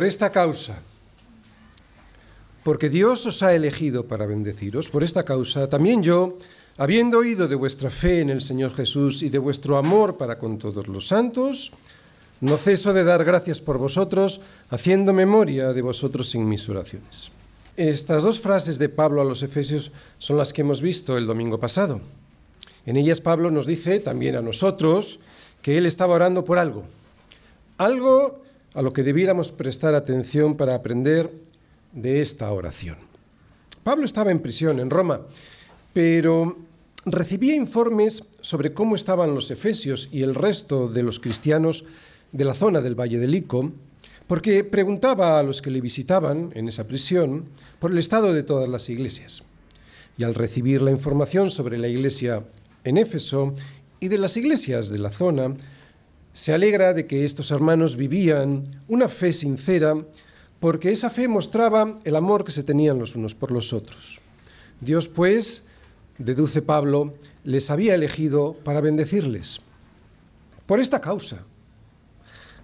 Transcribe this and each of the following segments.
Por esta causa, porque Dios os ha elegido para bendeciros, por esta causa, también yo, habiendo oído de vuestra fe en el Señor Jesús y de vuestro amor para con todos los santos, no ceso de dar gracias por vosotros, haciendo memoria de vosotros en mis oraciones. Estas dos frases de Pablo a los Efesios son las que hemos visto el domingo pasado. En ellas Pablo nos dice también a nosotros que él estaba orando por algo, algo a lo que debiéramos prestar atención para aprender de esta oración. Pablo estaba en prisión en Roma, pero recibía informes sobre cómo estaban los efesios y el resto de los cristianos de la zona del Valle del Ico, porque preguntaba a los que le visitaban en esa prisión por el estado de todas las iglesias. Y al recibir la información sobre la iglesia en Éfeso y de las iglesias de la zona, se alegra de que estos hermanos vivían una fe sincera, porque esa fe mostraba el amor que se tenían los unos por los otros. Dios, pues, deduce Pablo, les había elegido para bendecirles. Por esta causa.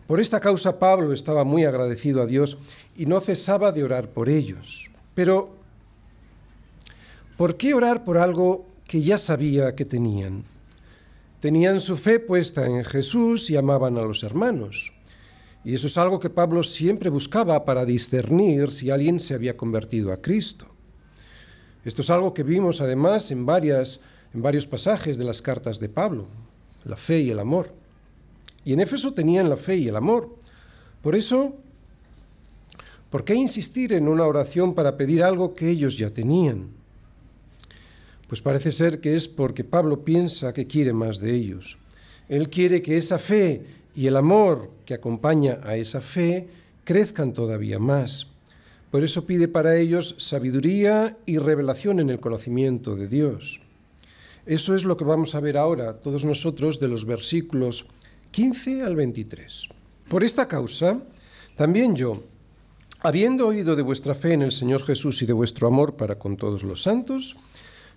Por esta causa Pablo estaba muy agradecido a Dios y no cesaba de orar por ellos. Pero, ¿por qué orar por algo que ya sabía que tenían? Tenían su fe puesta en Jesús y amaban a los hermanos. Y eso es algo que Pablo siempre buscaba para discernir si alguien se había convertido a Cristo. Esto es algo que vimos además en, en varios pasajes de las cartas de Pablo, la fe y el amor. Y en Éfeso tenían la fe y el amor. Por eso, ¿por qué insistir en una oración para pedir algo que ellos ya tenían? Pues parece ser que es porque Pablo piensa que quiere más de ellos. Él quiere que esa fe y el amor que acompaña a esa fe crezcan todavía más. Por eso pide para ellos sabiduría y revelación en el conocimiento de Dios. Eso es lo que vamos a ver ahora, todos nosotros, de los versículos 15 al 23. Por esta causa, también yo, habiendo oído de vuestra fe en el Señor Jesús y de vuestro amor para con todos los santos,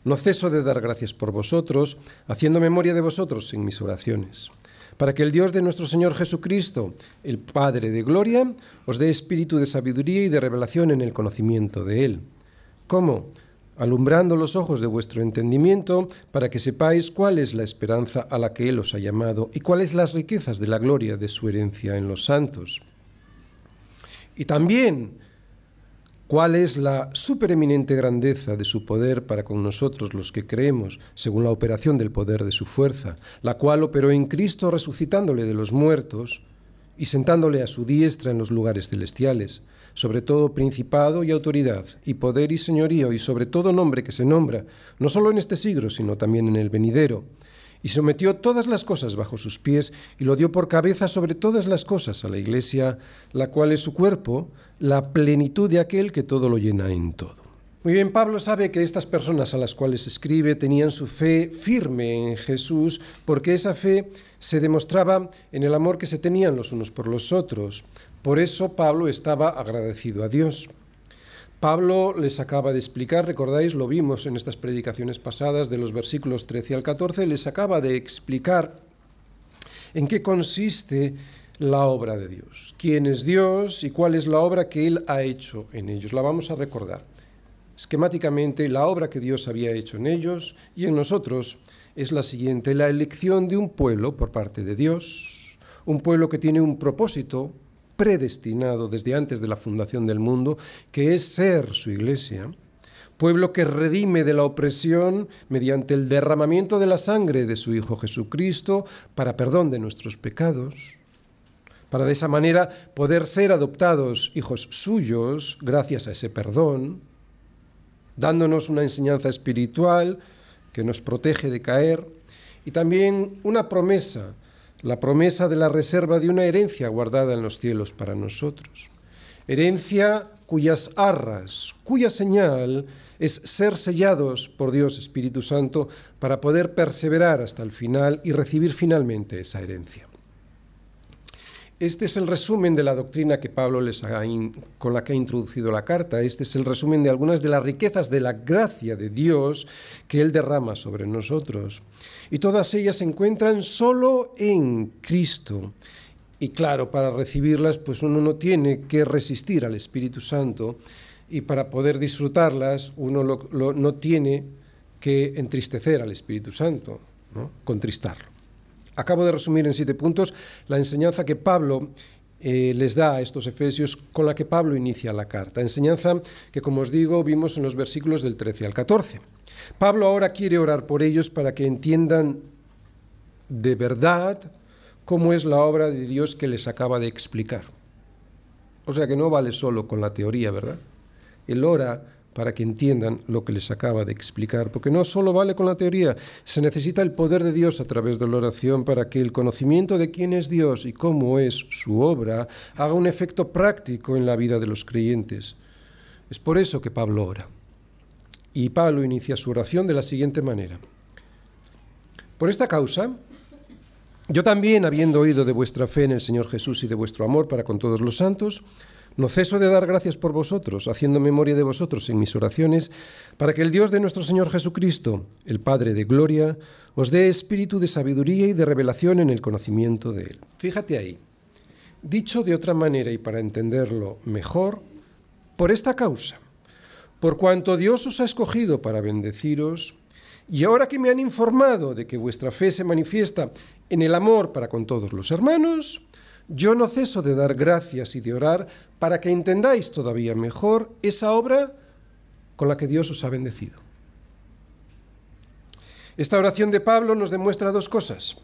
no ceso de dar gracias por vosotros, haciendo memoria de vosotros en mis oraciones, para que el Dios de nuestro Señor Jesucristo, el Padre de Gloria, os dé espíritu de sabiduría y de revelación en el conocimiento de Él. ¿Cómo? alumbrando los ojos de vuestro entendimiento, para que sepáis cuál es la esperanza a la que Él os ha llamado y cuáles las riquezas de la gloria de su herencia en los santos. Y también cuál es la supereminente grandeza de su poder para con nosotros los que creemos, según la operación del poder de su fuerza, la cual operó en Cristo resucitándole de los muertos y sentándole a su diestra en los lugares celestiales, sobre todo principado y autoridad, y poder y señorío, y sobre todo nombre que se nombra, no solo en este siglo, sino también en el venidero y sometió todas las cosas bajo sus pies y lo dio por cabeza sobre todas las cosas a la Iglesia, la cual es su cuerpo, la plenitud de aquel que todo lo llena en todo. Muy bien, Pablo sabe que estas personas a las cuales escribe tenían su fe firme en Jesús porque esa fe se demostraba en el amor que se tenían los unos por los otros. Por eso Pablo estaba agradecido a Dios. Pablo les acaba de explicar, recordáis, lo vimos en estas predicaciones pasadas de los versículos 13 al 14, les acaba de explicar en qué consiste la obra de Dios, quién es Dios y cuál es la obra que Él ha hecho en ellos. La vamos a recordar. Esquemáticamente, la obra que Dios había hecho en ellos y en nosotros es la siguiente, la elección de un pueblo por parte de Dios, un pueblo que tiene un propósito, predestinado desde antes de la fundación del mundo, que es ser su iglesia, pueblo que redime de la opresión mediante el derramamiento de la sangre de su Hijo Jesucristo para perdón de nuestros pecados, para de esa manera poder ser adoptados hijos suyos gracias a ese perdón, dándonos una enseñanza espiritual que nos protege de caer y también una promesa la promesa de la reserva de una herencia guardada en los cielos para nosotros. Herencia cuyas arras, cuya señal es ser sellados por Dios Espíritu Santo para poder perseverar hasta el final y recibir finalmente esa herencia. Este es el resumen de la doctrina que Pablo les ha con la que ha introducido la carta. Este es el resumen de algunas de las riquezas de la gracia de Dios que Él derrama sobre nosotros. Y todas ellas se encuentran solo en Cristo. y claro, para recibirlas, pues uno no tiene que resistir al Espíritu Santo y para poder disfrutarlas uno no tiene que entristecer al Espíritu Santo, ¿no? contristarlo. Acabo de resumir en siete puntos la enseñanza que Pablo eh, les da a estos efesios con la que Pablo inicia la carta. Enseñanza que, como os digo, vimos en los versículos del 13 al 14. Pablo ahora quiere orar por ellos para que entiendan de verdad cómo es la obra de Dios que les acaba de explicar. O sea que no vale solo con la teoría, ¿verdad? Él ora para que entiendan lo que les acaba de explicar, porque no solo vale con la teoría, se necesita el poder de Dios a través de la oración para que el conocimiento de quién es Dios y cómo es su obra haga un efecto práctico en la vida de los creyentes. Es por eso que Pablo ora. Y Pablo inicia su oración de la siguiente manera. Por esta causa, yo también, habiendo oído de vuestra fe en el Señor Jesús y de vuestro amor para con todos los santos, no ceso de dar gracias por vosotros, haciendo memoria de vosotros en mis oraciones, para que el Dios de nuestro Señor Jesucristo, el Padre de Gloria, os dé espíritu de sabiduría y de revelación en el conocimiento de Él. Fíjate ahí. Dicho de otra manera y para entenderlo mejor, por esta causa, por cuanto Dios os ha escogido para bendeciros, y ahora que me han informado de que vuestra fe se manifiesta en el amor para con todos los hermanos, yo no ceso de dar gracias y de orar para que entendáis todavía mejor esa obra con la que Dios os ha bendecido. Esta oración de Pablo nos demuestra dos cosas.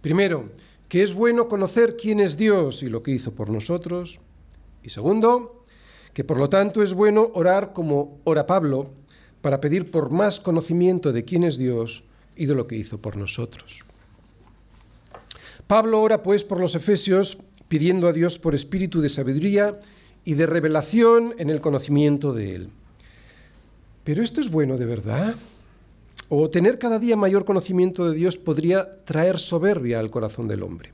Primero, que es bueno conocer quién es Dios y lo que hizo por nosotros. Y segundo, que por lo tanto es bueno orar como ora Pablo, para pedir por más conocimiento de quién es Dios y de lo que hizo por nosotros. Pablo ora pues por los efesios pidiendo a Dios por espíritu de sabiduría y de revelación en el conocimiento de Él. Pero esto es bueno de verdad. O tener cada día mayor conocimiento de Dios podría traer soberbia al corazón del hombre.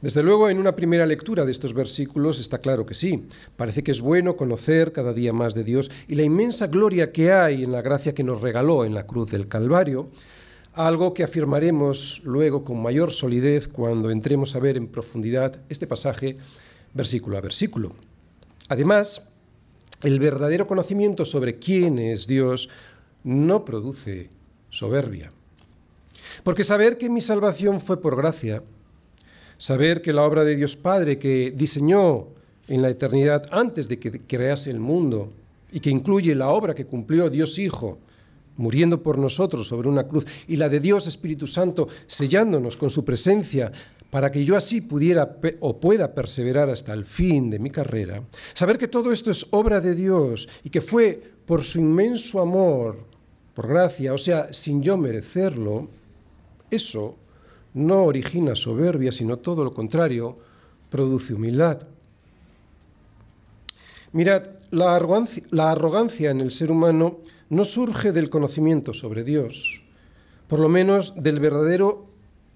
Desde luego, en una primera lectura de estos versículos está claro que sí. Parece que es bueno conocer cada día más de Dios y la inmensa gloria que hay en la gracia que nos regaló en la cruz del Calvario, algo que afirmaremos luego con mayor solidez cuando entremos a ver en profundidad este pasaje versículo a versículo. Además, el verdadero conocimiento sobre quién es Dios no produce soberbia. Porque saber que mi salvación fue por gracia, Saber que la obra de Dios Padre que diseñó en la eternidad antes de que crease el mundo y que incluye la obra que cumplió Dios Hijo, muriendo por nosotros sobre una cruz, y la de Dios Espíritu Santo sellándonos con su presencia para que yo así pudiera o pueda perseverar hasta el fin de mi carrera, saber que todo esto es obra de Dios y que fue por su inmenso amor, por gracia, o sea, sin yo merecerlo, eso no origina soberbia, sino todo lo contrario, produce humildad. Mirad, la arrogancia, en el ser humano no surge del conocimiento sobre Dios, por lo menos del verdadero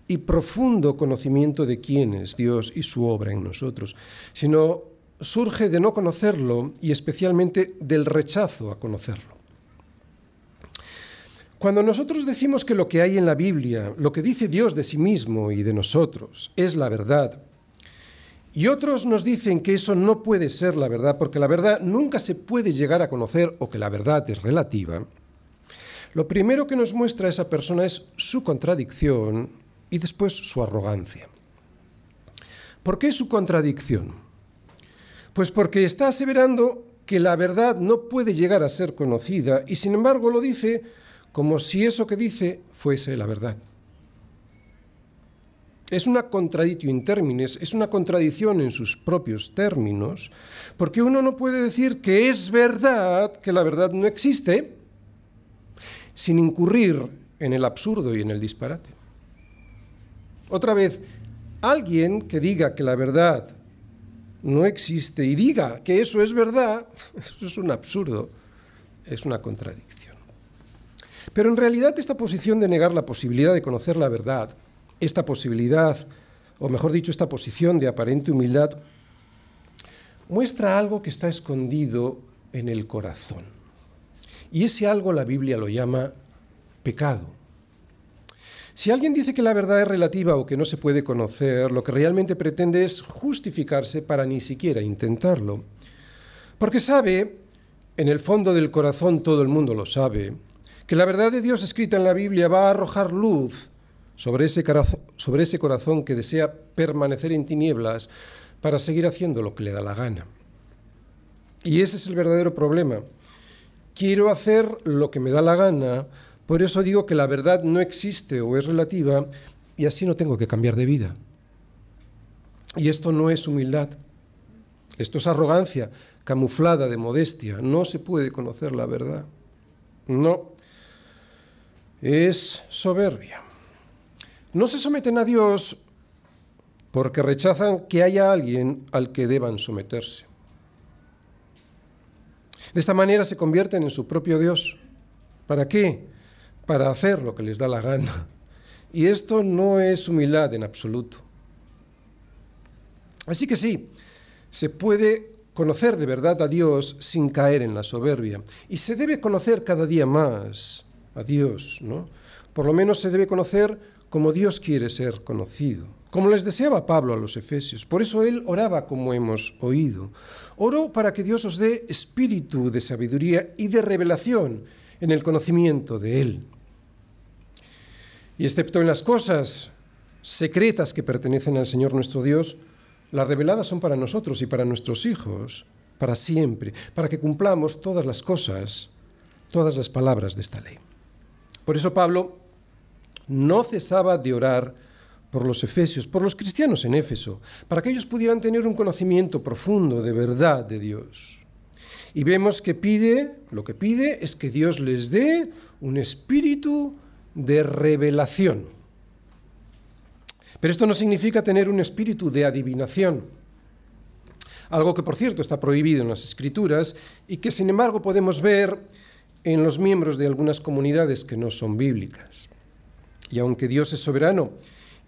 y profundo conocimiento de quién es Dios y su obra en nosotros, sino surge de no conocerlo y especialmente del rechazo a conocerlo. Cuando nosotros decimos que lo que hay en la Biblia, lo que dice Dios de sí mismo y de nosotros, es la verdad, y otros nos dicen que eso no puede ser la verdad, porque la verdad nunca se puede llegar a conocer o que la verdad es relativa, lo primero que nos muestra esa persona es su contradicción y después su arrogancia. ¿Por qué su contradicción? Pues porque está aseverando que la verdad no puede llegar a ser conocida y sin embargo lo dice como si eso que dice fuese la verdad. Es una contradictio in termines, es una contradicción en sus propios términos, porque uno no puede decir que es verdad que la verdad no existe sin incurrir en el absurdo y en el disparate. Otra vez, alguien que diga que la verdad no existe y diga que eso es verdad, eso es un absurdo, es una contradicción. Pero en realidad esta posición de negar la posibilidad de conocer la verdad, esta posibilidad, o mejor dicho, esta posición de aparente humildad, muestra algo que está escondido en el corazón. Y ese algo la Biblia lo llama pecado. Si alguien dice que la verdad es relativa o que no se puede conocer, lo que realmente pretende es justificarse para ni siquiera intentarlo. Porque sabe, en el fondo del corazón todo el mundo lo sabe, que la verdad de Dios escrita en la Biblia va a arrojar luz sobre ese, sobre ese corazón que desea permanecer en tinieblas para seguir haciendo lo que le da la gana. Y ese es el verdadero problema. Quiero hacer lo que me da la gana, por eso digo que la verdad no existe o es relativa y así no tengo que cambiar de vida. Y esto no es humildad, esto es arrogancia camuflada de modestia. No se puede conocer la verdad. No, es soberbia. No se someten a Dios porque rechazan que haya alguien al que deban someterse. De esta manera se convierten en su propio Dios. ¿Para qué? Para hacer lo que les da la gana. Y esto no es humildad en absoluto. Así que sí, se puede conocer de verdad a Dios sin caer en la soberbia. Y se debe conocer cada día más a Dios, ¿no? Por lo menos se debe conocer como Dios quiere ser conocido, como les deseaba Pablo a los Efesios. Por eso él oraba como hemos oído. Oro para que Dios os dé espíritu de sabiduría y de revelación en el conocimiento de Él. Y excepto en las cosas secretas que pertenecen al Señor nuestro Dios, las reveladas son para nosotros y para nuestros hijos, para siempre, para que cumplamos todas las cosas, todas las palabras de esta ley. Por eso Pablo no cesaba de orar por los efesios, por los cristianos en Éfeso, para que ellos pudieran tener un conocimiento profundo de verdad de Dios. Y vemos que pide, lo que pide es que Dios les dé un espíritu de revelación. Pero esto no significa tener un espíritu de adivinación, algo que por cierto está prohibido en las escrituras y que sin embargo podemos ver en los miembros de algunas comunidades que no son bíblicas. Y aunque Dios es soberano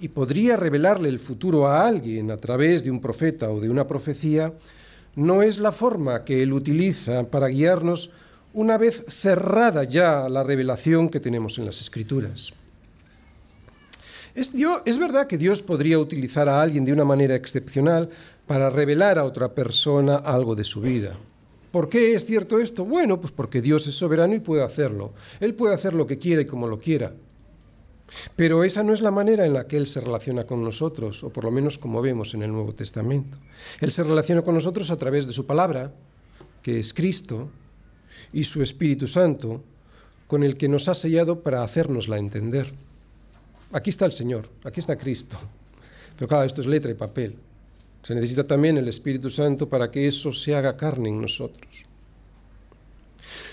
y podría revelarle el futuro a alguien a través de un profeta o de una profecía, no es la forma que Él utiliza para guiarnos una vez cerrada ya la revelación que tenemos en las escrituras. Es, verdad que Dios podría utilizar a alguien de una manera excepcional para revelar a otra persona algo de su vida. ¿Por qué es cierto esto? Bueno, pues porque Dios es soberano y puede hacerlo. Él puede hacer lo que quiera y como lo quiera. Pero esa no es la manera en la que Él se relaciona con nosotros, o por lo menos como vemos en el Nuevo Testamento. Él se relaciona con nosotros a través de su palabra, que es Cristo, y su Espíritu Santo, con el que nos ha sellado para hacérnosla entender. Aquí está el Señor, aquí está Cristo. Pero claro, esto es letra y papel. Se necesita también el Espíritu Santo para que eso se haga carne en nosotros.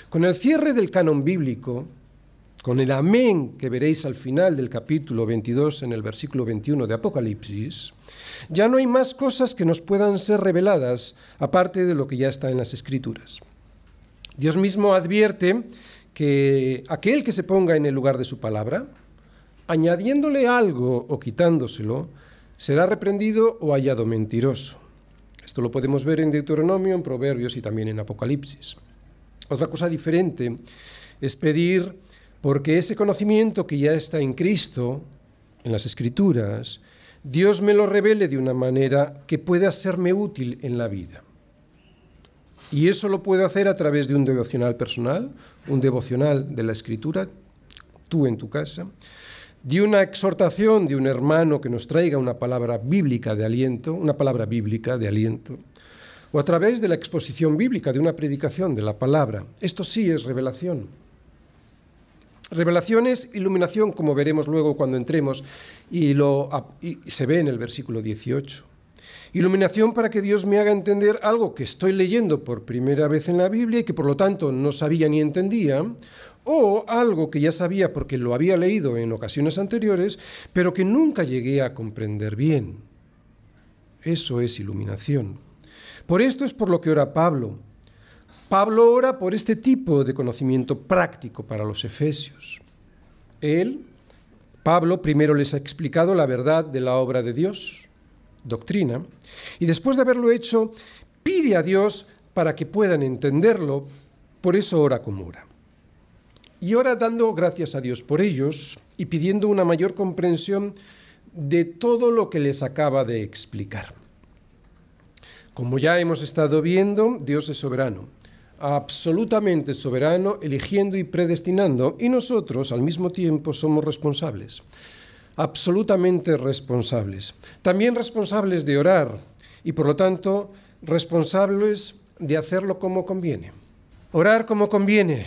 Con el cierre del canon bíblico, con el amén que veréis al final del capítulo 22 en el versículo 21 de Apocalipsis, ya no hay más cosas que nos puedan ser reveladas aparte de lo que ya está en las escrituras. Dios mismo advierte que aquel que se ponga en el lugar de su palabra, añadiéndole algo o quitándoselo, será reprendido o hallado mentiroso. Esto lo podemos ver en Deuteronomio, en Proverbios y también en Apocalipsis. Otra cosa diferente es pedir porque ese conocimiento que ya está en Cristo, en las Escrituras, Dios me lo revele de una manera que pueda serme útil en la vida. Y eso lo puedo hacer a través de un devocional personal, un devocional de la Escritura, tú en tu casa, de una exhortación de un hermano que nos traiga una palabra bíblica de aliento, una palabra bíblica de aliento, o a través de la exposición bíblica, de una predicación de la palabra. Esto sí es revelación. Revelación es iluminación, como veremos luego cuando entremos, y, lo, y se ve en el versículo 18. Iluminación para que Dios me haga entender algo que estoy leyendo por primera vez en la Biblia y que por lo tanto no sabía ni entendía, o algo que ya sabía porque lo había leído en ocasiones anteriores, pero que nunca llegué a comprender bien. Eso es iluminación. Por esto es por lo que ora Pablo. Pablo ora por este tipo de conocimiento práctico para los efesios. Él, Pablo, primero les ha explicado la verdad de la obra de Dios, doctrina, y después de haberlo hecho, pide a Dios para que puedan entenderlo, por eso ora como ora. y ora dando gracias a Dios por ellos y pidiendo una mayor comprensión de todo lo que les acaba de explicar. Como ya hemos estado viendo, Dios es soberano, absolutamente soberano, eligiendo y predestinando, y nosotros al mismo tiempo somos responsables, absolutamente responsables. También responsables de orar y por lo tanto responsables de hacerlo como conviene. Orar como conviene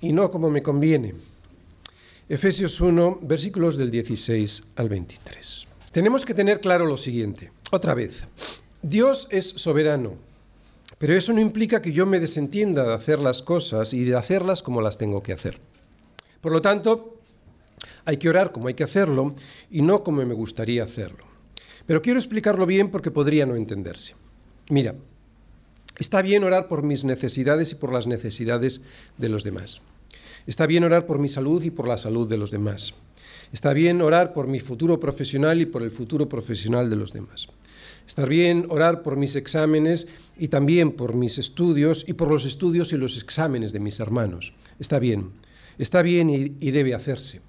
y no como me conviene. Efesios 1, versículos del 16 al 23. Tenemos que tener claro lo siguiente. Otra vez, Dios es soberano, pero eso no implica que yo me desentienda de hacer las cosas y de hacerlas como las tengo que hacer. Por lo tanto, hay que orar como hay que hacerlo y no como me gustaría hacerlo. Pero quiero explicarlo bien porque podría no entenderse. Mira, está bien orar por mis necesidades y por las necesidades de los demás. Está bien orar por mi salud y por la salud de los demás. Está bien orar por mi futuro profesional y por el futuro profesional de los demás. Está bien orar por mis exámenes y también por mis estudios y por los estudios y los exámenes de mis hermanos. Está bien, está bien y, y debe hacerse.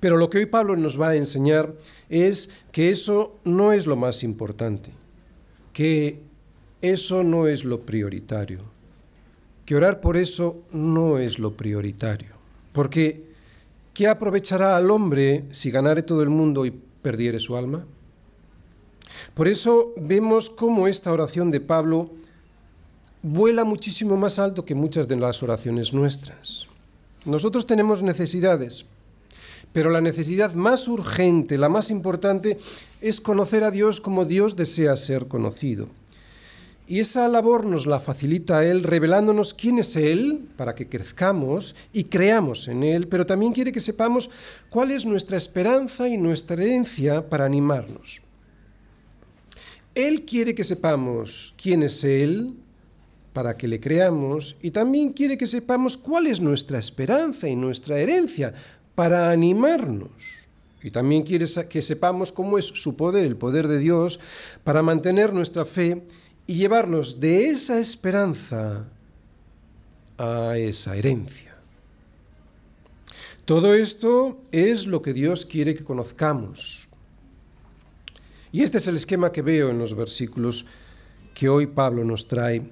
Pero lo que hoy Pablo nos va a enseñar es que eso no es lo más importante, que eso no es lo prioritario, que orar por eso no es lo prioritario, porque ¿qué aprovechará al hombre si ganare todo el mundo y perdiere su alma? Por eso vemos cómo esta oración de Pablo vuela muchísimo más alto que muchas de las oraciones nuestras. Nosotros tenemos necesidades, pero la necesidad más urgente, la más importante, es conocer a Dios como Dios desea ser conocido. Y esa labor nos la facilita Él revelándonos quién es Él para que crezcamos y creamos en Él, pero también quiere que sepamos cuál es nuestra esperanza y nuestra herencia para animarnos. Él quiere que sepamos quién es Él para que le creamos y también quiere que sepamos cuál es nuestra esperanza y nuestra herencia para animarnos. Y también quiere que sepamos cómo es su poder, el poder de Dios, para mantener nuestra fe y llevarnos de esa esperanza a esa herencia. Todo esto es lo que Dios quiere que conozcamos. Y este es el esquema que veo en los versículos que hoy Pablo nos trae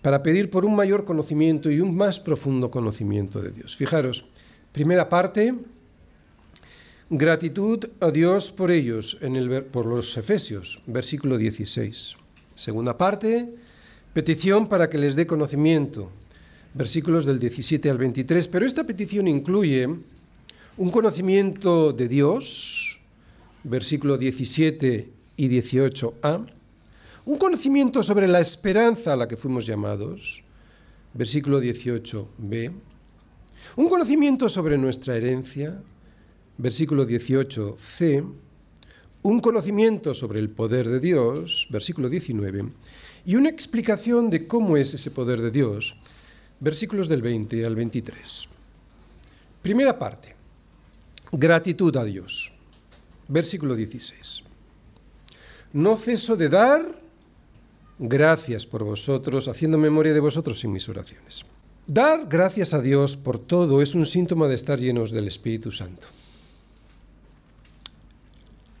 para pedir por un mayor conocimiento y un más profundo conocimiento de Dios. Fijaros, primera parte, Gratitud a Dios por ellos, por los Efesios, versículo 16. Segunda parte, petición para que les dé conocimiento, versículos del 17 al 23. Pero esta petición incluye un conocimiento de Dios, versículo 17 y 18a, un conocimiento sobre la esperanza a la que fuimos llamados, versículo 18b, un conocimiento sobre nuestra herencia, versículo 18c, un conocimiento sobre el poder de Dios, versículo 19, y una explicación de cómo es ese poder de Dios, versículos del 20 al 23. Primera parte, gratitud a Dios, versículo 16. No ceso de dar gracias por vosotros, haciendo memoria de vosotros en mis oraciones. Dar gracias a Dios por todo es un síntoma de estar llenos del Espíritu Santo.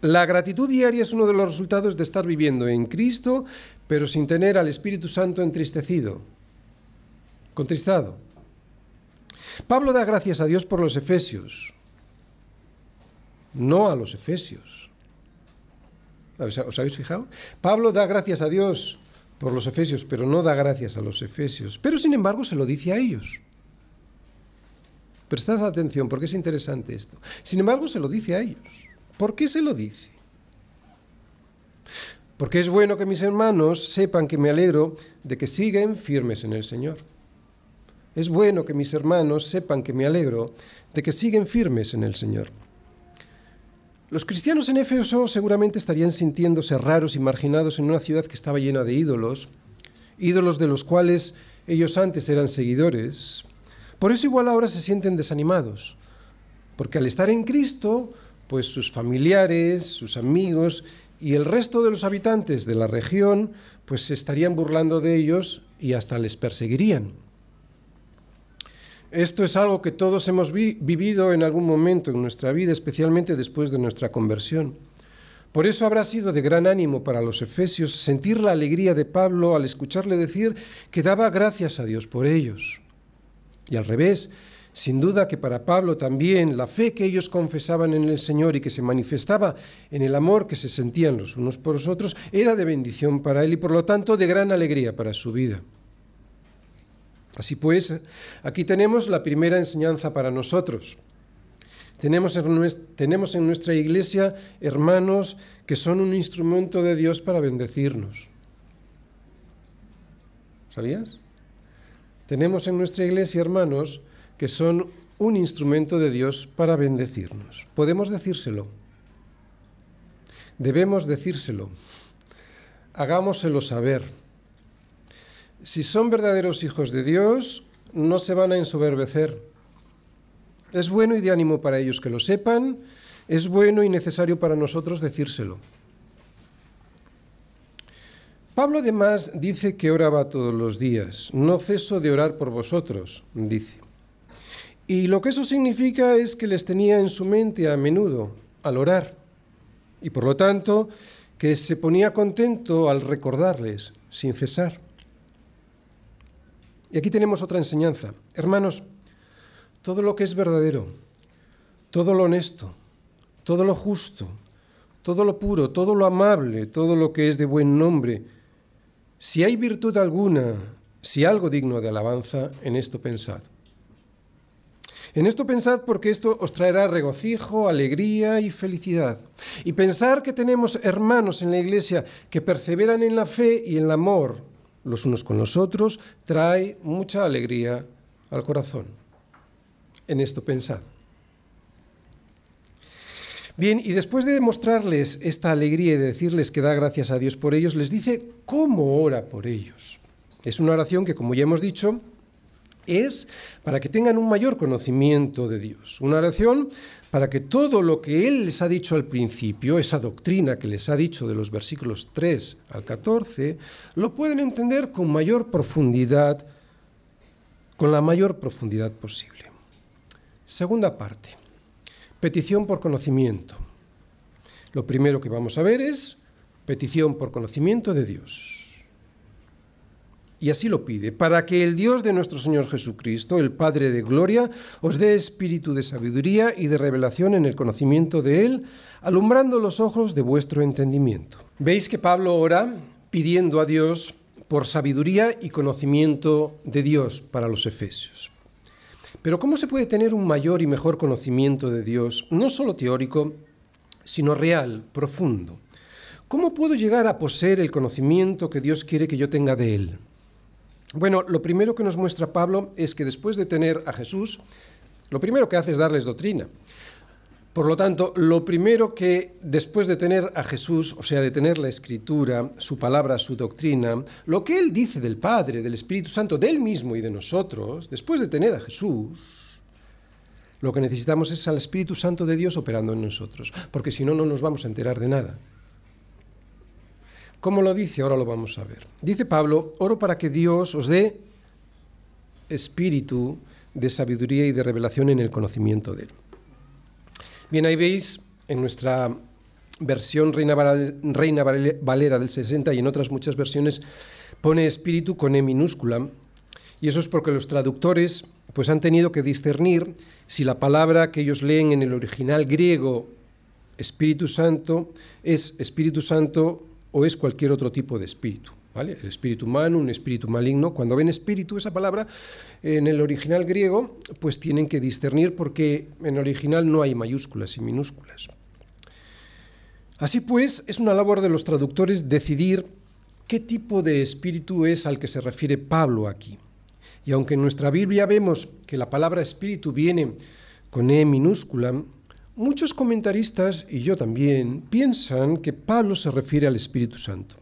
La gratitud diaria es uno de los resultados de estar viviendo en Cristo, pero sin tener al Espíritu Santo entristecido, contristado. Pablo da gracias a Dios por los efesios, no a los efesios. ¿Os habéis fijado? Pablo da gracias a Dios por los efesios, pero no da gracias a los efesios. Pero sin embargo se lo dice a ellos. Prestad atención porque es interesante esto. Sin embargo se lo dice a ellos. ¿Por qué se lo dice? Porque es bueno que mis hermanos sepan que me alegro de que siguen firmes en el Señor. Es bueno que mis hermanos sepan que me alegro de que siguen firmes en el Señor. Los cristianos en Éfeso seguramente estarían sintiéndose raros y marginados en una ciudad que estaba llena de ídolos, ídolos de los cuales ellos antes eran seguidores. Por eso igual ahora se sienten desanimados, porque al estar en Cristo pues sus familiares, sus amigos y el resto de los habitantes de la región pues se estarían burlando de ellos y hasta les perseguirían. Esto es algo que todos hemos vi vivido en algún momento en nuestra vida, especialmente después de nuestra conversión. Por eso habrá sido de gran ánimo para los efesios sentir la alegría de Pablo al escucharle decir que daba gracias a Dios por ellos. Y al revés, sin duda que para Pablo también la fe que ellos confesaban en el Señor y que se manifestaba en el amor que se sentían los unos por los otros era de bendición para él y por lo tanto de gran alegría para su vida. Así pues, aquí tenemos la primera enseñanza para nosotros. Tenemos en, nuestra iglesia hermanos que son un instrumento de Dios para bendecirnos. ¿Sabías? Tenemos en nuestra iglesia hermanos que son un instrumento de Dios para bendecirnos. Podemos decírselo. Debemos decírselo. Hagámoselo saber. Si son verdaderos hijos de Dios, no se van a ensoberbecer es bueno y de ánimo para ellos que lo sepan, es bueno y necesario para nosotros decírselo. Pablo además dice que oraba todos los días. No ceso de orar por vosotros, dice. Y lo que eso significa es que les tenía en su mente a menudo al orar. Y por lo tanto, que se ponía contento al recordarles sin cesar. Y aquí tenemos otra enseñanza. Hermanos, todo lo que es verdadero, todo lo honesto, todo lo justo, todo lo puro, todo lo amable, todo lo que es de buen nombre, si hay virtud alguna, si algo digno de alabanza, en esto pensad. En esto pensad porque esto os traerá regocijo, alegría y felicidad. Y pensar que tenemos hermanos en la iglesia que perseveran en la fe y en el amor los unos con los otros, trae mucha alegría al corazón en esto pensad. Bien, y después de demostrarles esta alegría y de decirles que da gracias a Dios por ellos, les dice cómo ora por ellos. Es una oración que, como ya hemos dicho, es para que tengan un mayor conocimiento de Dios. Una oración para que todo lo que Él les ha dicho al principio, esa doctrina que les ha dicho de los versículos 3 al 14, lo pueden entender con mayor profundidad, con la mayor profundidad posible. Segunda parte, petición por conocimiento. Lo primero que vamos a ver es petición por conocimiento de Dios. Y así lo pide, para que el Dios de nuestro Señor Jesucristo, el Padre de Gloria, os dé espíritu de sabiduría y de revelación en el conocimiento de Él, alumbrando los ojos de vuestro entendimiento. Veis que Pablo ora pidiendo a Dios por sabiduría y conocimiento de Dios para los efesios. Pero ¿cómo se puede tener un mayor y mejor conocimiento de Dios, no solo teórico, sino real, profundo? ¿Cómo puedo llegar a poseer el conocimiento que Dios quiere que yo tenga de Él? Bueno, lo primero que nos muestra Pablo es que después de tener a Jesús, lo primero que hace es darles doctrina. Por lo tanto, lo primero que después de tener a Jesús, o sea, de tener la Escritura, su palabra, su doctrina, lo que Él dice del Padre, del Espíritu Santo, de Él mismo y de nosotros, después de tener a Jesús, lo que necesitamos es al Espíritu Santo de Dios operando en nosotros, porque si no, no nos vamos a enterar de nada. ¿Cómo lo dice? Ahora lo vamos a ver. Dice Pablo, oro para que Dios os dé espíritu de sabiduría y de revelación en el conocimiento de Él. Bien, ahí veis en nuestra versión Reina, Valera del 60 y en otras muchas versiones pone espíritu con E minúscula. Y eso es porque los traductores pues han tenido que discernir si la palabra que ellos leen en el original griego Espíritu Santo es Espíritu Santo o es cualquier otro tipo de espíritu. ¿vale? El espíritu humano, un espíritu maligno. Cuando ven espíritu, esa palabra, en el original griego, pues tienen que discernir porque en original no hay mayúsculas y minúsculas. Así pues, es una labor de los traductores decidir qué tipo de espíritu es al que se refiere Pablo aquí. Y aunque en nuestra Biblia vemos que la palabra espíritu viene con E minúscula, muchos comentaristas, y yo también, piensan que Pablo se refiere al Espíritu Santo.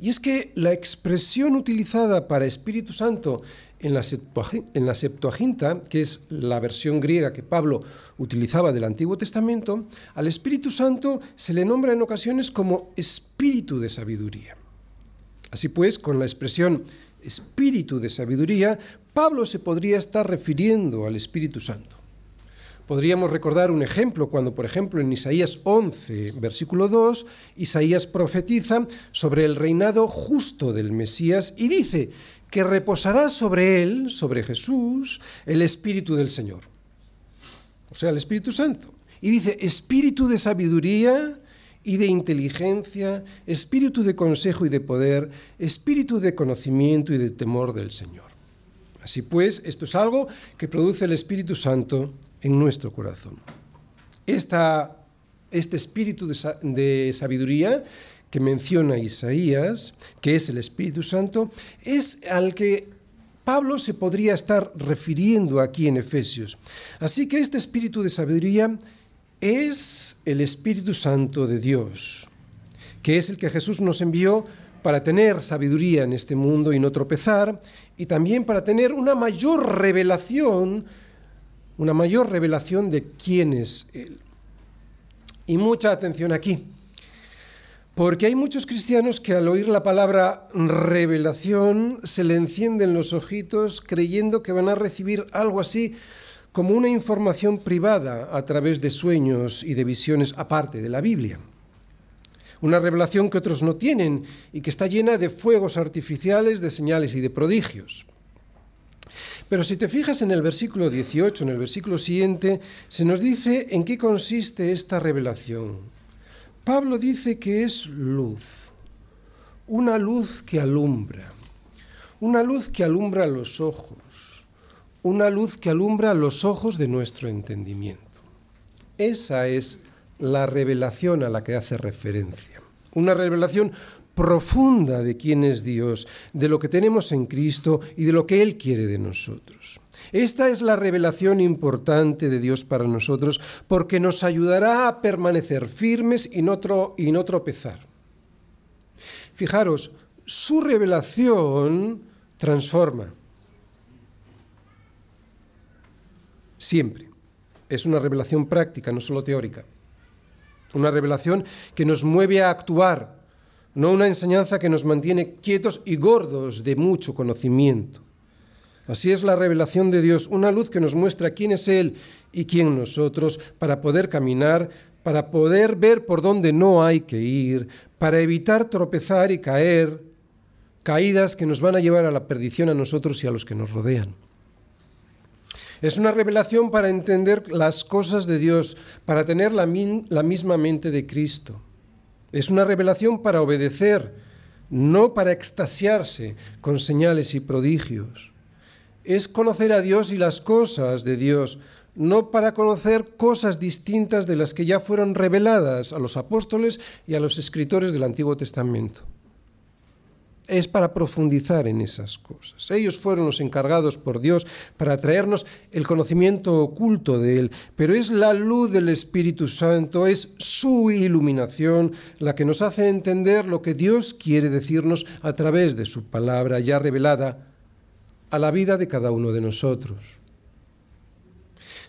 Y es que la expresión utilizada para Espíritu Santo en la, Septuaginta, que es la versión griega que Pablo utilizaba del Antiguo Testamento, al Espíritu Santo se le nombra en ocasiones como Espíritu de sabiduría. Así pues, con la expresión Espíritu de sabiduría, Pablo se podría estar refiriendo al Espíritu Santo. Podríamos recordar un ejemplo cuando, por ejemplo, en Isaías 11, versículo 2, Isaías profetiza sobre el reinado justo del Mesías y dice que reposará sobre él, sobre Jesús, el Espíritu del Señor. O sea, el Espíritu Santo. Y dice, espíritu de sabiduría y de inteligencia, espíritu de consejo y de poder, espíritu de conocimiento y de temor del Señor. Así pues, esto es algo que produce el Espíritu Santo en nuestro corazón. Este espíritu de sabiduría que menciona Isaías, que es el Espíritu Santo, es al que Pablo se podría estar refiriendo aquí en Efesios. Así que este espíritu de sabiduría es el Espíritu Santo de Dios, que es el que Jesús nos envió para tener sabiduría en este mundo y no tropezar, y también para tener una mayor revelación una mayor revelación de quién es Él. Y mucha atención aquí, porque hay muchos cristianos que al oír la palabra revelación se le encienden los ojitos creyendo que van a recibir algo así como una información privada a través de sueños y de visiones aparte de la Biblia. Una revelación que otros no tienen y que está llena de fuegos artificiales, de señales y de prodigios. Pero si te fijas en el versículo 18, en el versículo siguiente, se nos dice en qué consiste esta revelación. Pablo dice que es luz, una luz que alumbra, una luz que alumbra los ojos, una luz que alumbra los ojos de nuestro entendimiento. Esa es la revelación a la que hace referencia. Una revelación profunda de quién es Dios, de lo que tenemos en Cristo y de lo que Él quiere de nosotros. Esta es la revelación importante de Dios para nosotros porque nos ayudará a permanecer firmes y no, y no tropezar. Fijaros, su revelación transforma. Siempre. Es una revelación práctica, no solo teórica. Una revelación que nos mueve a actuar, no una enseñanza que nos mantiene quietos y gordos de mucho conocimiento. Así es la revelación de Dios, una luz que nos muestra quién es Él y quién nosotros, para poder caminar, para poder ver por dónde no hay que ir, para evitar tropezar y caer, caídas que nos van a llevar a la perdición a nosotros y a los que nos rodean. Es una revelación para entender las cosas de Dios, para tener la, la misma mente de Cristo. Es una revelación para obedecer, no para extasiarse con señales y prodigios. Es conocer a Dios y las cosas de Dios, no para conocer cosas distintas de las que ya fueron reveladas a los apóstoles y a los escritores del Antiguo Testamento es para profundizar en esas cosas. Ellos fueron los encargados por Dios para traernos el conocimiento oculto de Él, pero es la luz del Espíritu Santo, es su iluminación la que nos hace entender lo que Dios quiere decirnos a través de su palabra ya revelada a la vida de cada uno de nosotros.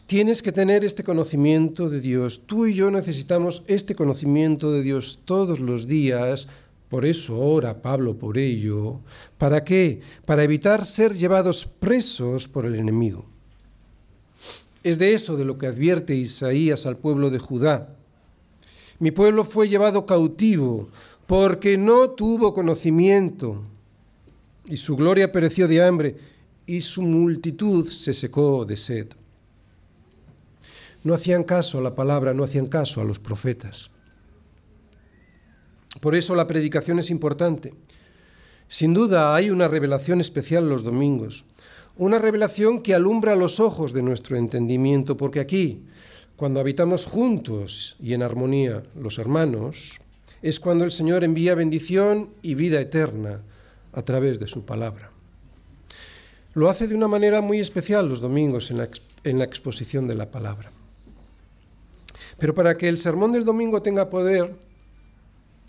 Tienes que tener este conocimiento de Dios. Tú y yo necesitamos este conocimiento de Dios todos los días por eso ora Pablo por ello. ¿Para qué? Para evitar ser llevados presos por el enemigo. Es de eso de lo que advierte Isaías al pueblo de Judá. Mi pueblo fue llevado cautivo porque no tuvo conocimiento y su gloria pereció de hambre y su multitud se secó de sed. No hacían caso a la palabra, no hacían caso a los profetas. Por eso la predicación es importante. Sin duda hay una revelación especial los domingos, una revelación que alumbra los ojos de nuestro entendimiento, porque aquí, cuando habitamos juntos y en armonía los hermanos, es cuando el Señor envía bendición y vida eterna a través de su palabra. Lo hace de una manera muy especial los domingos en la, en la exposición de la palabra. Pero para que el sermón del domingo tenga poder,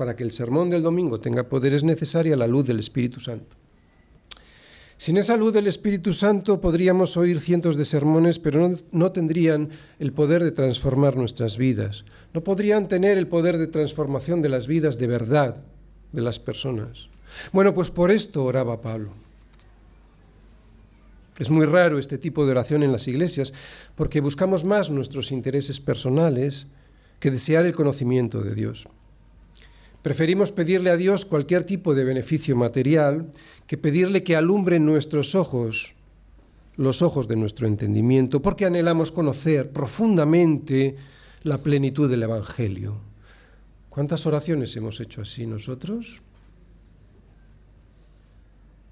para que el sermón del domingo tenga poder es necesaria la luz del Espíritu Santo. Sin esa luz del Espíritu Santo podríamos oír cientos de sermones, pero no, tendrían el poder de transformar nuestras vidas. No podrían tener el poder de transformación de las vidas de verdad de las personas. Bueno, pues por esto oraba Pablo. Es muy raro este tipo de oración en las iglesias porque buscamos más nuestros intereses personales que desear el conocimiento de Dios. Preferimos pedirle a Dios cualquier tipo de beneficio material que pedirle que alumbre nuestros ojos, los ojos de nuestro entendimiento, porque anhelamos conocer profundamente la plenitud del Evangelio. ¿Cuántas oraciones hemos hecho así nosotros?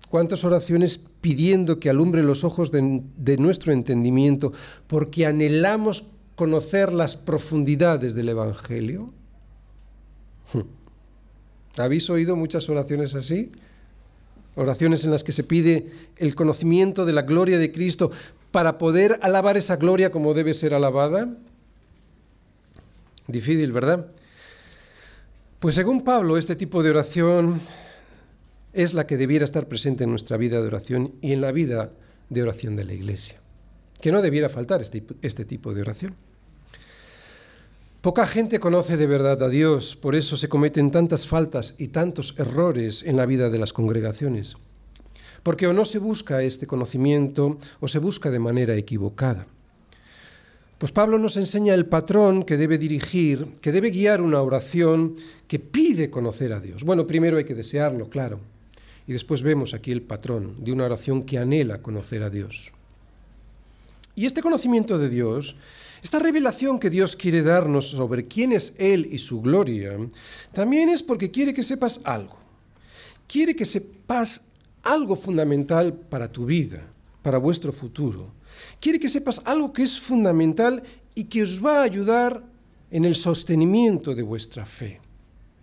¿Cuántas oraciones pidiendo que alumbre los ojos de, de, nuestro entendimiento porque anhelamos conocer las profundidades del Evangelio? ¿Habéis oído muchas oraciones así? Oraciones en las que se pide el conocimiento de la gloria de Cristo para poder alabar esa gloria como debe ser alabada. Difícil, ¿verdad? Pues según Pablo, este tipo de oración es la que debiera estar presente en nuestra vida de oración y en la vida de oración de la Iglesia. Que no debiera faltar este, este tipo de oración. Poca gente conoce de verdad a Dios, por eso se cometen tantas faltas y tantos errores en la vida de las congregaciones. Porque o no se busca este conocimiento o se busca de manera equivocada. Pues Pablo nos enseña el patrón que debe dirigir, que debe guiar una oración que pide conocer a Dios. Bueno, primero hay que desearlo, claro. Y después vemos aquí el patrón de una oración que anhela conocer a Dios. Y este conocimiento de Dios esta revelación que Dios quiere darnos sobre quién es Él y su gloria, también es porque quiere que sepas algo. Quiere que sepas algo fundamental para tu vida, para vuestro futuro. Quiere que sepas algo que es fundamental y que os va a ayudar en el sostenimiento de vuestra fe.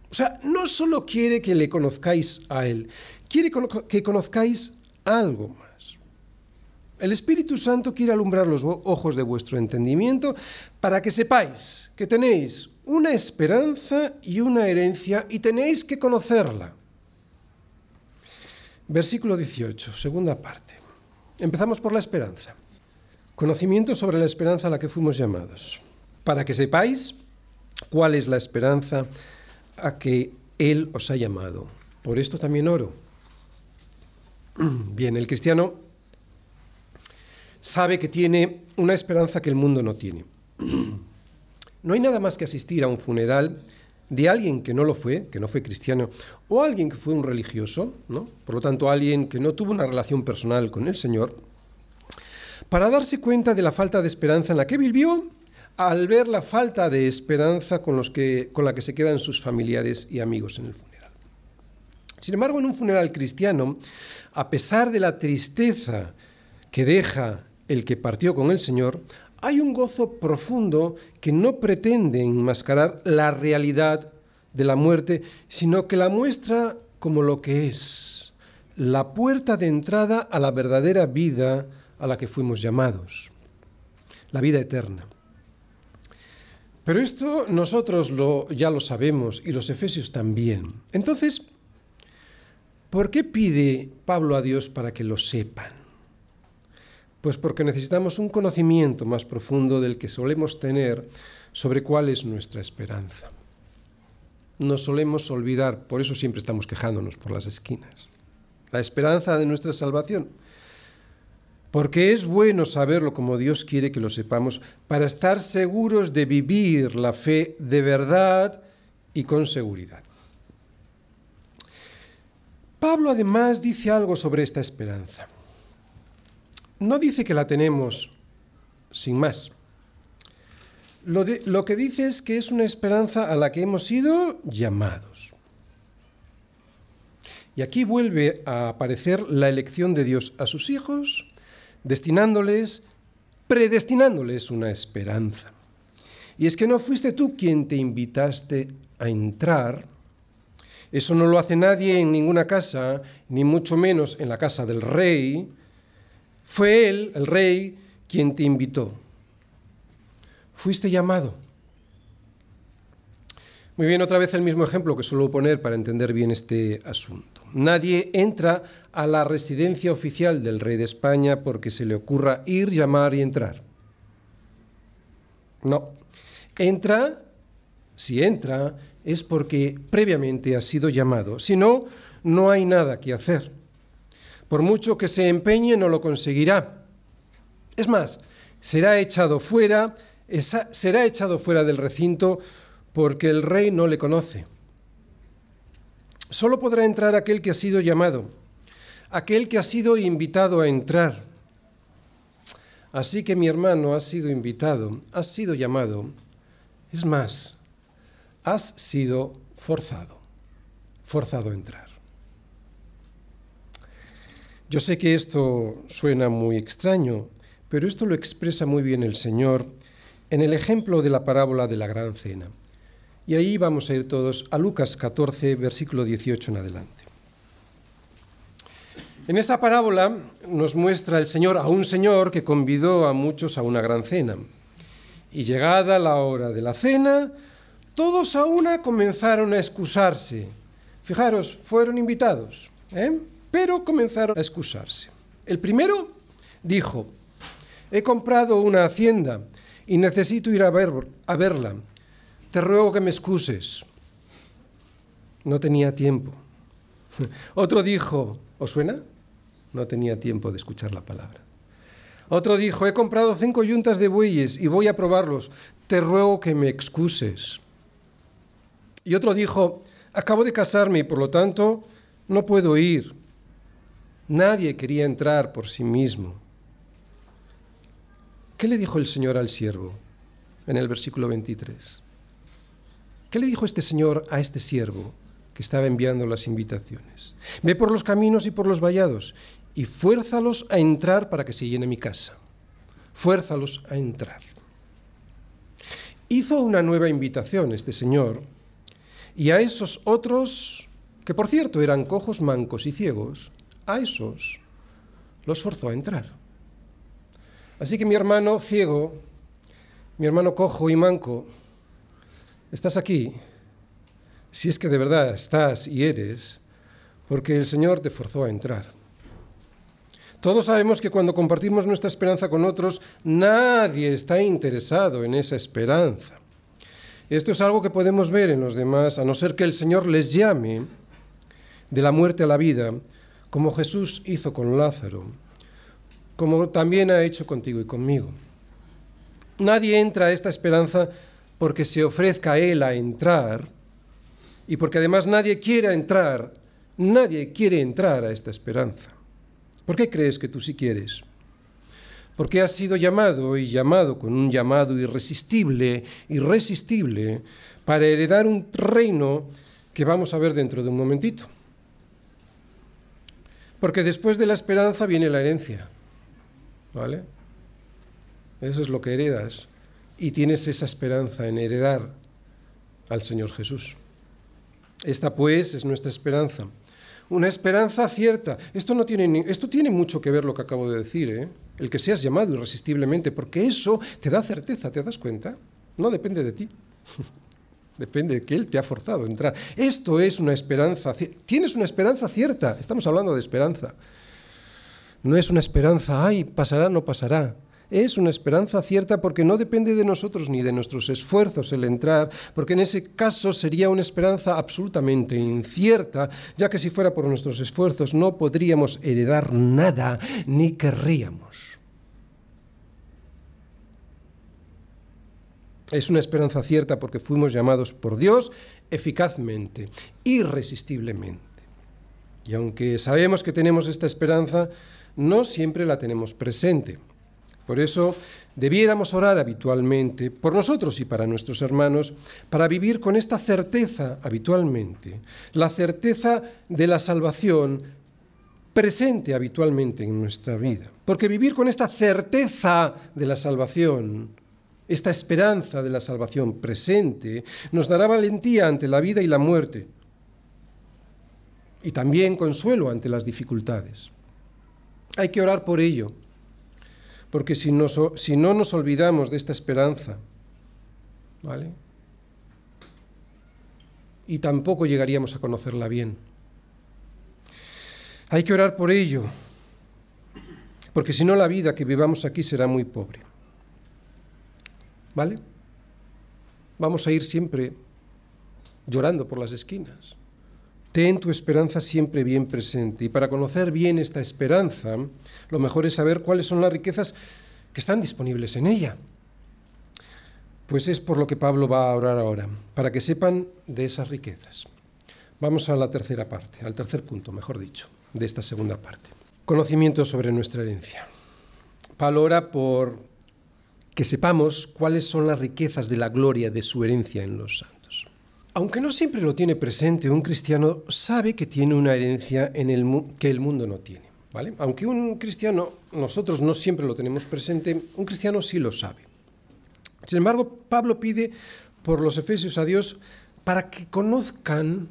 O sea, no solo quiere que le conozcáis a Él, quiere que conozcáis algo más. El Espíritu Santo quiere alumbrar los ojos de vuestro entendimiento para que sepáis que tenéis una esperanza y una herencia y tenéis que conocerla. Versículo 18, segunda parte. Empezamos por la esperanza. Conocimiento sobre la esperanza a la que fuimos llamados. Para que sepáis cuál es la esperanza a que Él os ha llamado. Por esto también oro. Bien, el cristiano sabe que tiene una esperanza que el mundo no tiene. No hay nada más que asistir a un funeral de alguien que no lo fue, que no fue cristiano, o alguien que fue un religioso, ¿no? por lo tanto alguien que no tuvo una relación personal con el Señor, para darse cuenta de la falta de esperanza en la que vivió al ver la falta de esperanza con, los que, con la que se quedan sus familiares y amigos en el funeral. Sin embargo, en un funeral cristiano, a pesar de la tristeza que deja el que partió con el Señor, hay un gozo profundo que no pretende enmascarar la realidad de la muerte, sino que la muestra como lo que es, la puerta de entrada a la verdadera vida a la que fuimos llamados, la vida eterna. Pero esto nosotros ya lo sabemos y los efesios también. Entonces, ¿por qué pide Pablo a Dios para que lo sepan? Pues porque necesitamos un conocimiento más profundo del que solemos tener sobre cuál es nuestra esperanza. Nos solemos olvidar, por eso siempre estamos quejándonos por las esquinas. La esperanza de nuestra salvación. Porque es bueno saberlo como Dios quiere que lo sepamos para estar seguros de vivir la fe de verdad y con seguridad. Pablo además dice algo sobre esta esperanza no dice que la tenemos sin más. Lo, que dice es que es una esperanza a la que hemos sido llamados. Y aquí vuelve a aparecer la elección de Dios a sus hijos, destinándoles, predestinándoles una esperanza. Y es que no fuiste tú quien te invitaste a entrar, eso no lo hace nadie en ninguna casa, ni mucho menos en la casa del rey, fue Él, el rey, quien te invitó. Fuiste llamado. Muy bien, otra vez el mismo ejemplo que suelo poner para entender bien este asunto. Nadie entra a la residencia oficial del rey de España porque se le ocurra ir, llamar y entrar. No. Entra, si entra, es porque previamente ha sido llamado. Si no, no hay nada que hacer. Por mucho que se empeñe, no lo conseguirá. Es más, será echado fuera, será echado fuera del recinto porque el rey no le conoce. Solo podrá entrar aquel que ha sido llamado, aquel que ha sido invitado a entrar. Así que mi hermano ha sido invitado, ha sido llamado. Es más, has sido forzado, forzado a entrar. Yo sé que esto suena muy extraño, pero esto lo expresa muy bien el Señor en el ejemplo de la parábola de la gran cena. Y ahí vamos a ir todos a Lucas 14, versículo 18 en adelante. En esta parábola nos muestra el Señor a un Señor que convidó a muchos a una gran cena. Y llegada la hora de la cena, todos a una comenzaron a excusarse. Fijaros, fueron invitados, ¿eh? Pero comenzaron a excusarse. El primero dijo, he comprado una hacienda y necesito ir a, ver, a verla te ruego que me excuses. No tenía tiempo. Otro dijo, ¿os suena? No tenía tiempo de escuchar la palabra. Otro dijo, he comprado cinco yuntas de bueyes y voy a probarlos. Te ruego que me excuses. Y otro dijo, acabo de casarme y por lo tanto no puedo ir. Nadie quería entrar por sí mismo. ¿Qué le dijo el Señor al siervo en el versículo 23? ¿Qué le dijo este señor a este siervo que estaba enviando las invitaciones? Ve por los caminos y por los vallados y fuérzalos a entrar para que se llene mi casa. Fuérzalos a entrar. Hizo una nueva invitación este señor y a esos otros, que por cierto eran cojos, mancos y ciegos, a esos los forzó a entrar. Así que mi hermano ciego, mi hermano cojo y manco, estás aquí, si es que de verdad estás y eres, porque el Señor te forzó a entrar. Todos sabemos que cuando compartimos nuestra esperanza con otros, nadie está interesado en esa esperanza. Esto es algo que podemos ver en los demás, a no ser que el Señor les llame de la muerte a la vida, como Jesús hizo con Lázaro, como también ha hecho contigo y conmigo. Nadie entra a esta esperanza porque se ofrezca Él a entrar y porque además nadie quiera entrar, nadie quiere entrar a esta esperanza. ¿Por qué crees que tú sí quieres? Porque has sido llamado y llamado con un llamado irresistible, irresistible, para heredar un reino que vamos a ver dentro de un momentito. Porque después de la esperanza viene la herencia. ¿Vale? Eso es lo que heredas y tienes esa esperanza en heredar al Señor Jesús. Esta pues es nuestra esperanza. Una esperanza cierta. Esto, no tiene, esto tiene mucho que ver lo que acabo de decir, ¿eh? el que seas llamado irresistiblemente, porque eso te da certeza, ¿te das cuenta? No depende de ti. Depende de que Él te ha forzado a entrar. Esto es una esperanza. Tienes una esperanza cierta. Estamos hablando de esperanza. No es una esperanza, ay, pasará, no pasará es una esperanza cierta porque no depende de nosotros ni de nuestros esfuerzos el entrar, porque en ese caso sería una esperanza absolutamente incierta, ya que si fuera por nuestros esfuerzos no podríamos heredar nada ni querríamos. Es una esperanza cierta porque fuimos llamados por Dios eficazmente, irresistiblemente. Y aunque sabemos que tenemos esta esperanza, no siempre la tenemos presente. Por eso debiéramos orar habitualmente por nosotros y para nuestros hermanos, para vivir con esta certeza habitualmente, la certeza de la salvación presente habitualmente en nuestra vida. Porque vivir con esta certeza de la salvación, esta esperanza de la salvación presente, nos dará valentía ante la vida y la muerte y también consuelo ante las dificultades. Hay que orar por ello porque si, si no nos olvidamos de esta esperanza, ¿vale? Y tampoco llegaríamos a conocerla bien. Hay que orar por ello, porque si no la vida que vivamos aquí será muy pobre. ¿Vale? Vamos a ir siempre llorando por las esquinas, Ten tu esperanza siempre bien presente. Y para conocer bien esta esperanza, lo mejor es saber cuáles son las riquezas que están disponibles en ella. Pues es por lo que Pablo va a orar ahora, para que sepan de esas riquezas. Vamos a la tercera parte, al tercer punto, mejor dicho, de esta segunda parte. Conocimiento sobre nuestra herencia. Pablo ora por que sepamos cuáles son las riquezas de la gloria de su herencia en los santos. Aunque no siempre lo tiene presente, un cristiano sabe que tiene una herencia en el que el mundo no tiene. ¿vale? Aunque un cristiano, nosotros no siempre lo tenemos presente, un cristiano sí lo sabe. Sin embargo, Pablo pide por los efesios a Dios para que conozcan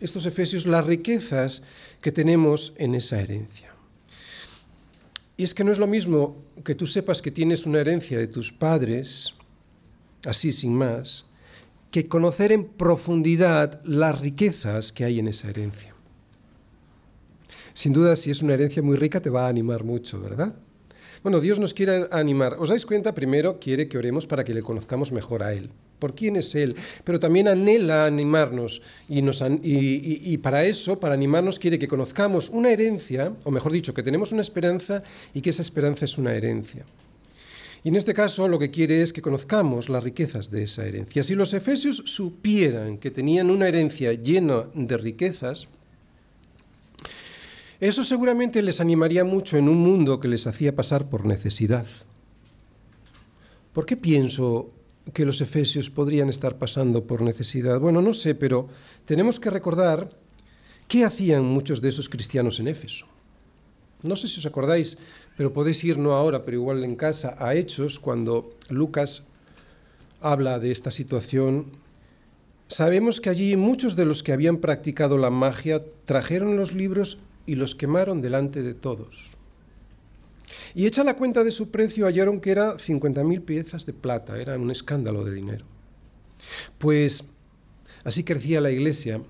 estos efesios las riquezas que tenemos en esa herencia. Y es que no es lo mismo que tú sepas que tienes una herencia de tus padres, así sin más, que conocer en profundidad las riquezas que hay en esa herencia. Sin duda, si es una herencia muy rica, te va a animar mucho, ¿verdad? Bueno, Dios nos quiere animar. ¿Os dais cuenta? Primero quiere que oremos para que le conozcamos mejor a Él por quién es Él, pero también anhela animarnos y, para eso, para animarnos, quiere que conozcamos una herencia, o mejor dicho, que tenemos una esperanza y que esa esperanza es una herencia. Y en este caso lo que quiere es que conozcamos las riquezas de esa herencia. Si los efesios supieran que tenían una herencia llena de riquezas, eso seguramente les animaría mucho en un mundo que les hacía pasar por necesidad. ¿Por qué pienso que los efesios podrían estar pasando por necesidad? Bueno, no sé, pero tenemos que recordar qué hacían muchos de esos cristianos en Éfeso. No sé si os acordáis, pero podéis ir no ahora, pero igual en casa, a Hechos, cuando Lucas habla de esta situación. Sabemos que allí muchos de los que habían practicado la magia trajeron los libros y los quemaron delante de todos. Y hecha la cuenta de su precio, hallaron que era 50.000 piezas de plata, era un escándalo de dinero. Pues así crecía la iglesia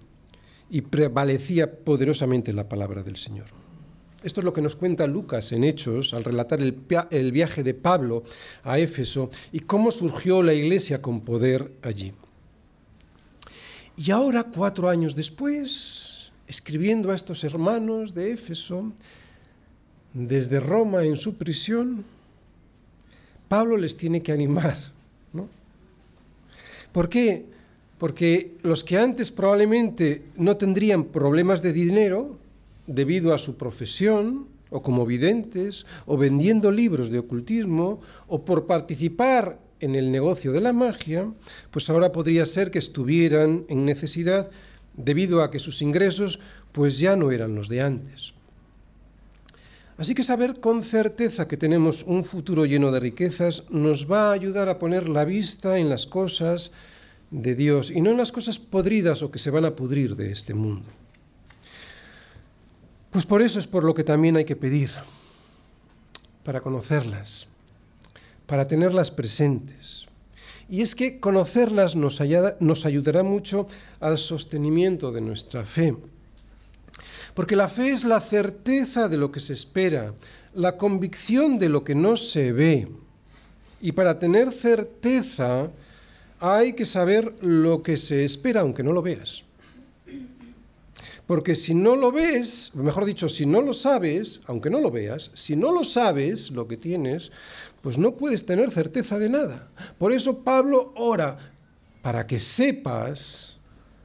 y prevalecía poderosamente la palabra del Señor. Esto es lo que nos cuenta Lucas en Hechos al relatar el, viaje de Pablo a Éfeso y cómo surgió la iglesia con poder allí. Y ahora, cuatro años después, escribiendo a estos hermanos de Éfeso, desde Roma en su prisión, Pablo les tiene que animar. ¿no? ¿Por qué? Porque los que antes probablemente no tendrían problemas de dinero debido a su profesión, o como videntes, o vendiendo libros de ocultismo, o por participar en el negocio de la magia, pues ahora podría ser que estuvieran en necesidad debido a que sus ingresos pues ya no eran los de antes. Así que saber con certeza que tenemos un futuro lleno de riquezas nos va a ayudar a poner la vista en las cosas de Dios y no en las cosas podridas o que se van a pudrir de este mundo. Pues por eso es por lo que también hay que pedir, para conocerlas, para tenerlas presentes. Y es que conocerlas nos, nos ayudará mucho al sostenimiento de nuestra fe. Porque la fe es la certeza de lo que se espera, la convicción de lo que no se ve. Y para tener certeza hay que saber lo que se espera aunque no lo veas. Porque si no lo ves, mejor dicho, si no lo sabes, aunque no lo veas, si no lo sabes lo que tienes, pues no puedes tener certeza de nada. Por eso Pablo ora para que sepas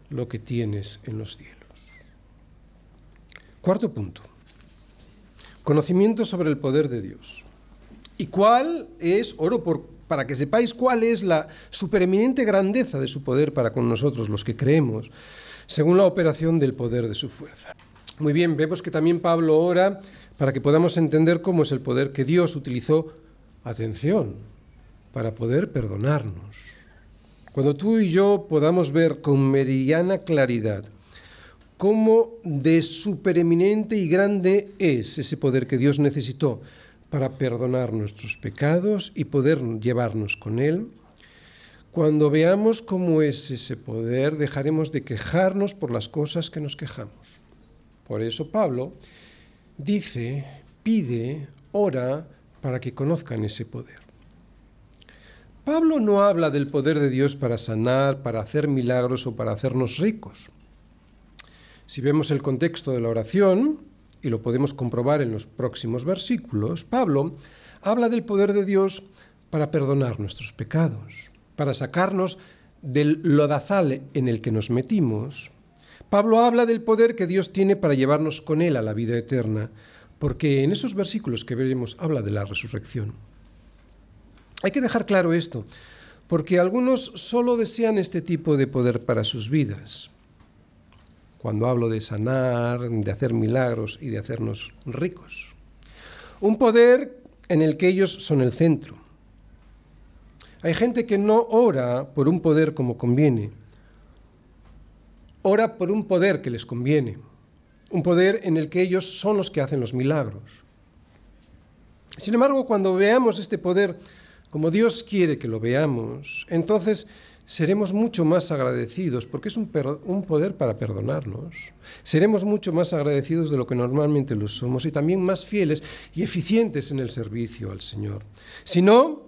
lo que tienes en los cielos. Cuarto punto. Conocimiento sobre el poder de Dios. ¿Y cuál es, oro por, para que sepáis cuál es la supereminente grandeza de su poder para con nosotros, los que creemos, según la operación del poder de su fuerza? Muy bien, vemos que también Pablo ora para que podamos entender cómo es el poder que Dios utilizó, atención, para poder perdonarnos. Cuando tú y yo podamos ver con meridiana claridad cómo de supereminente y grande es ese poder que Dios necesitó para perdonar nuestros pecados y poder llevarnos con Él. Cuando veamos cómo es ese poder, dejaremos de quejarnos por las cosas que nos quejamos. Por eso Pablo dice, pide, ora para que conozcan ese poder. Pablo no habla del poder de Dios para sanar, para hacer milagros o para hacernos ricos. Si vemos el contexto de la oración, y lo podemos comprobar en los próximos versículos, Pablo habla del poder de Dios para perdonar nuestros pecados, para sacarnos del lodazal en el que nos metimos. Pablo habla del poder que Dios tiene para llevarnos con él a la vida eterna, porque en esos versículos que veremos habla de la resurrección. Hay que dejar claro esto, porque algunos solo desean este tipo de poder para sus vidas. Cuando hablo de sanar, de hacer milagros y de hacernos ricos. Un poder en el que ellos son el centro. Hay gente que no ora por un poder como conviene, ora por un poder que les conviene, un poder en el que ellos son los que hacen los milagros. Sin embargo, cuando veamos este poder como Dios quiere que lo veamos, entonces seremos mucho más agradecidos, porque es un, poder para perdonarnos. Seremos mucho más agradecidos de lo que normalmente lo somos y también más fieles y eficientes en el servicio al Señor. Si no,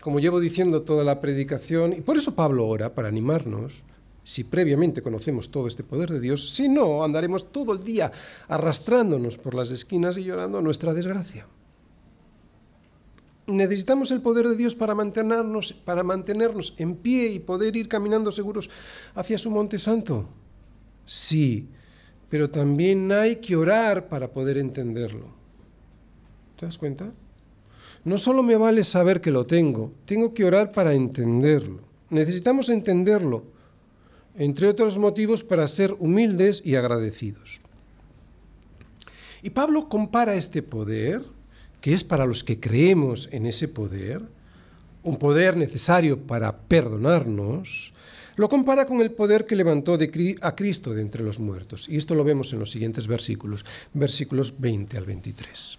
como llevo diciendo toda la predicación, y por eso Pablo ora, para animarnos, si previamente conocemos todo este poder de Dios, si no, andaremos todo el día arrastrándonos por las esquinas y llorando nuestra desgracia. Necesitamos el poder de Dios para mantenernos, para mantenernos en pie y poder ir caminando seguros hacia su monte santo. Sí, pero también hay que orar para poder entenderlo. ¿Te das cuenta? No solo me vale saber que lo tengo, tengo que orar para entenderlo. Necesitamos entenderlo, entre otros motivos, para ser humildes y agradecidos. Y Pablo compara este poder, que es para los que creemos en ese poder, un poder necesario para perdonarnos, lo compara con el poder que levantó a Cristo de entre los muertos. Y esto lo vemos en los siguientes versículos, versículos 20 al 23.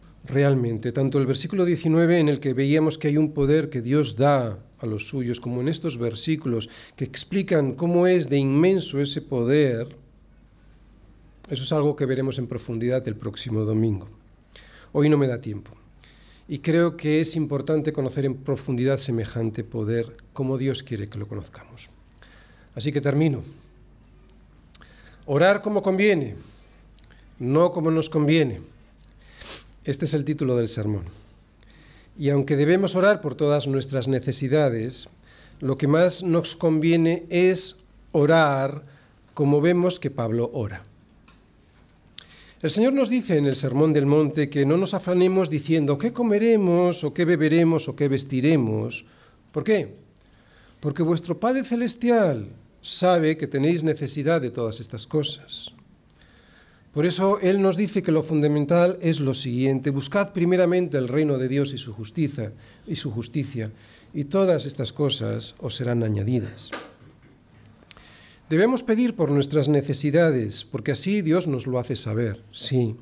realmente, tanto el versículo 19 en el que veíamos que hay un poder que Dios da a los suyos, como en estos versículos que explican cómo es de inmenso ese poder, eso es algo que veremos en profundidad el próximo domingo. Hoy no me da tiempo. Y creo que es importante conocer en profundidad semejante poder como Dios quiere que lo conozcamos. Así que termino. Orar como conviene, no como nos conviene. Este es el título del sermón. Y aunque debemos orar por todas nuestras necesidades, lo que más nos conviene es orar como vemos que Pablo ora. El Señor nos dice en el Sermón del Monte que no nos afanemos diciendo qué comeremos o qué beberemos o qué vestiremos. ¿Por qué? Porque vuestro Padre Celestial sabe que tenéis necesidad de todas estas cosas. Por eso Él nos dice que lo fundamental es lo siguiente, buscad primeramente el reino de Dios y su justicia, y su justicia, y todas estas cosas os serán añadidas. Debemos pedir por nuestras necesidades, porque así Dios nos lo hace saber, sí.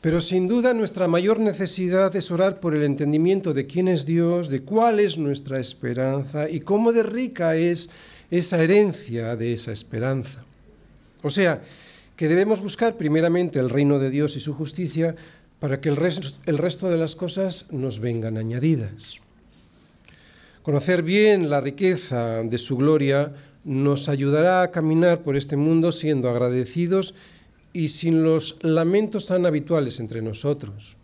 Pero sin duda nuestra mayor necesidad es orar por el entendimiento de quién es Dios, de cuál es nuestra esperanza y cómo de rica es esa herencia de esa esperanza. O sea, que debemos buscar primeramente el reino de Dios y su justicia para que el resto, de las cosas nos vengan añadidas. Conocer bien la riqueza de su gloria nos ayudará a caminar por este mundo siendo agradecidos y sin los lamentos tan habituales entre nosotros.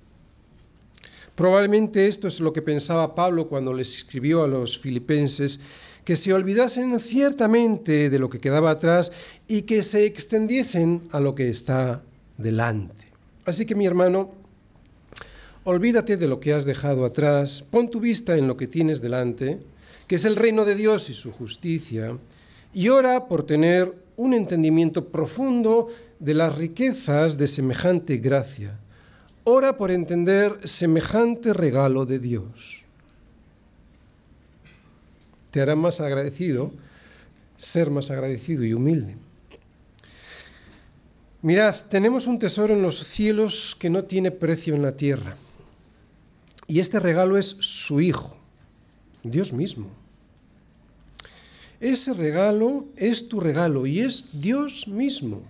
Probablemente esto es lo que pensaba Pablo cuando les escribió a los filipenses que se olvidasen ciertamente de lo que quedaba atrás y que se extendiesen a lo que está delante. Así que mi hermano, olvídate de lo que has dejado atrás, pon tu vista en lo que tienes delante, que es el reino de Dios y su justicia, y ora por tener un entendimiento profundo de las riquezas de semejante gracia. Ora por entender semejante regalo de Dios te hará más agradecido, ser más agradecido y humilde. Mirad, tenemos un tesoro en los cielos que no tiene precio en la tierra. Y este regalo es su Hijo, Dios mismo. Ese regalo es tu regalo y es Dios mismo.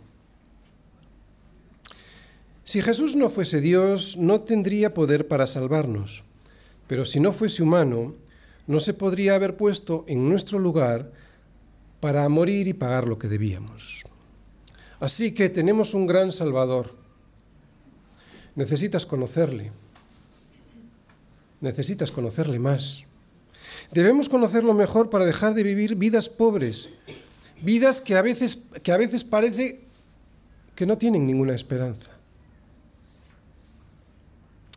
Si Jesús no fuese Dios, no tendría poder para salvarnos. Pero si no fuese humano, no se podría haber puesto en nuestro lugar para morir y pagar lo que debíamos. Así que tenemos un gran Salvador. Necesitas conocerle. Necesitas conocerle más. Debemos conocerlo mejor para dejar de vivir vidas pobres, vidas que a veces, que a veces parece que no tienen ninguna esperanza.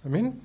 Amén.